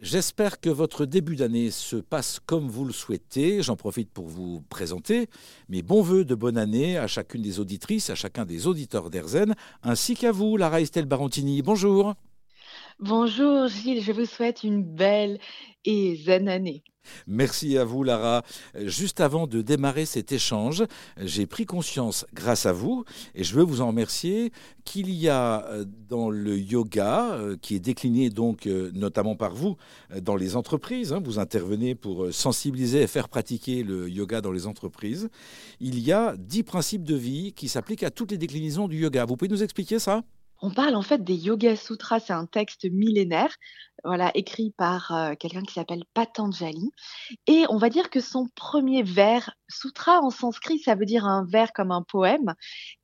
J'espère que votre début d'année se passe comme vous le souhaitez. J'en profite pour vous présenter mes bons voeux de bonne année à chacune des auditrices, à chacun des auditeurs d'Erzen, ainsi qu'à vous, Lara Estelle Barontini. Bonjour. Bonjour Gilles, je vous souhaite une belle et zen année. Merci à vous, Lara. Juste avant de démarrer cet échange, j'ai pris conscience, grâce à vous, et je veux vous en remercier, qu'il y a euh, dans le yoga, euh, qui est décliné donc euh, notamment par vous dans les entreprises, hein, vous intervenez pour sensibiliser et faire pratiquer le yoga dans les entreprises, il y a dix principes de vie qui s'appliquent à toutes les déclinaisons du yoga. Vous pouvez nous expliquer ça? On parle en fait des Yoga Sutras, c'est un texte millénaire, voilà, écrit par euh, quelqu'un qui s'appelle Patanjali. Et on va dire que son premier vers, sutra en sanskrit, ça veut dire un vers comme un poème.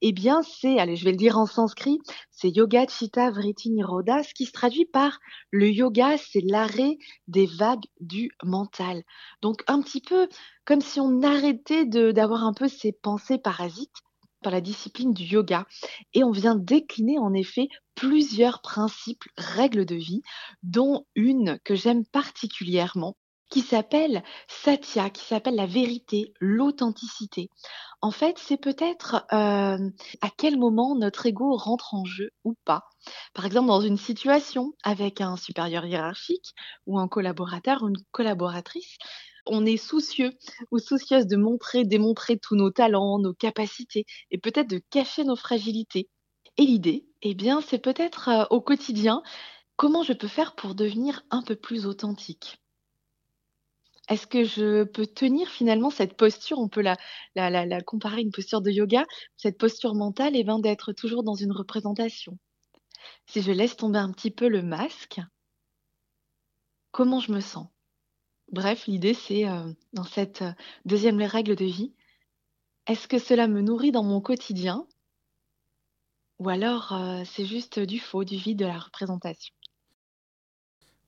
Eh bien, c'est, allez, je vais le dire en sanskrit, c'est Yoga Chitta Vritti Nirodha, ce qui se traduit par le yoga, c'est l'arrêt des vagues du mental. Donc, un petit peu comme si on arrêtait d'avoir un peu ces pensées parasites par la discipline du yoga. Et on vient décliner en effet plusieurs principes, règles de vie, dont une que j'aime particulièrement, qui s'appelle Satya, qui s'appelle la vérité, l'authenticité. En fait, c'est peut-être euh, à quel moment notre ego rentre en jeu ou pas. Par exemple, dans une situation avec un supérieur hiérarchique ou un collaborateur ou une collaboratrice, on est soucieux ou soucieuse de montrer, démontrer tous nos talents, nos capacités et peut-être de cacher nos fragilités. Et l'idée, eh bien, c'est peut-être euh, au quotidien comment je peux faire pour devenir un peu plus authentique? Est-ce que je peux tenir finalement cette posture? On peut la, comparer à une posture de yoga. Cette posture mentale bien d'être toujours dans une représentation. Si je laisse tomber un petit peu le masque, comment je me sens? Bref, l'idée, c'est euh, dans cette euh, deuxième règle de vie, est-ce que cela me nourrit dans mon quotidien ou alors euh, c'est juste du faux, du vide, de la représentation?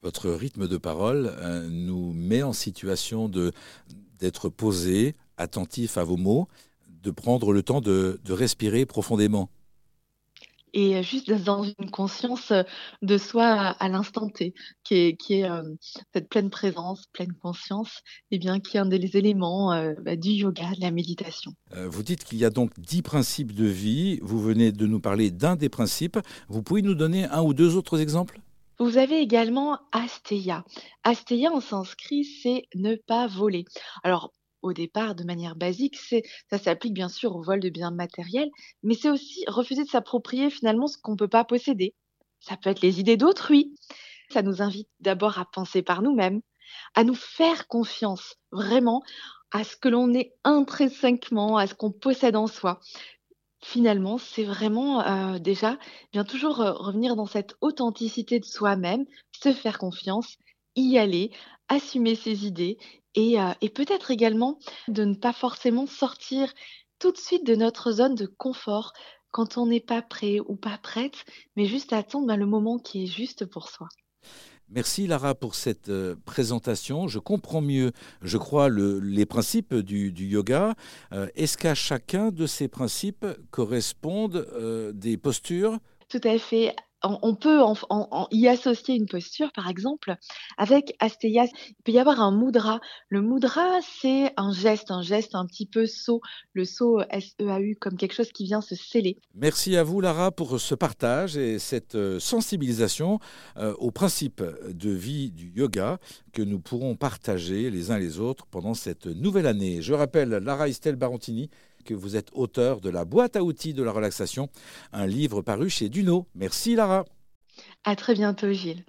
Votre rythme de parole nous met en situation d'être posé, attentif à vos mots, de prendre le temps de respirer profondément et juste dans une conscience de soi à, l'instant T, qui est, qui est cette pleine présence, pleine conscience, et eh bien, qui est un des éléments bah, du yoga, de la méditation. Euh, vous dites qu'il y a donc dix principes de vie. Vous venez de nous parler d'un des principes. Vous pouvez nous donner un ou deux autres exemples? Vous avez également Asteya. Asteya en sanskrit, c'est ne pas voler. Alors, au départ de manière basique, ça s'applique bien sûr au vol de biens matériels, mais c'est aussi refuser de s'approprier finalement ce qu'on ne peut pas posséder. Ça peut être les idées d'autrui. Ça nous invite d'abord à penser par nous-mêmes, à nous faire confiance vraiment à ce que l'on est intrinsèquement, à ce qu'on possède en soi. Finalement, c'est vraiment euh, déjà bien toujours euh, revenir dans cette authenticité de soi-même, se faire confiance, y aller, assumer ses idées euh, et, peut-être également de ne pas forcément sortir tout de suite de notre zone de confort quand on n'est pas prêt ou pas prête, mais juste attendre ben, le moment qui est juste pour soi. Merci Lara pour cette euh, présentation. Je comprends mieux, je crois, les principes du, yoga. Euh, est-ce qu'à chacun de ces principes correspondent des postures? Tout à fait on peut y associer une posture, par exemple, avec Asteya. Il peut y avoir un mudra. Le mudra, c'est un geste, un geste un petit peu saut, le saut S-E-A-U, comme quelque chose qui vient se sceller. Merci à vous, Lara, pour ce partage et cette euh, sensibilisation euh, aux principes de vie du yoga que nous pourrons partager les uns les autres pendant cette nouvelle année. Je rappelle, Lara Estelle Barontini, que vous êtes auteur de la boîte à outils de la relaxation, un livre paru chez Duno. Merci Lara. À très bientôt Gilles.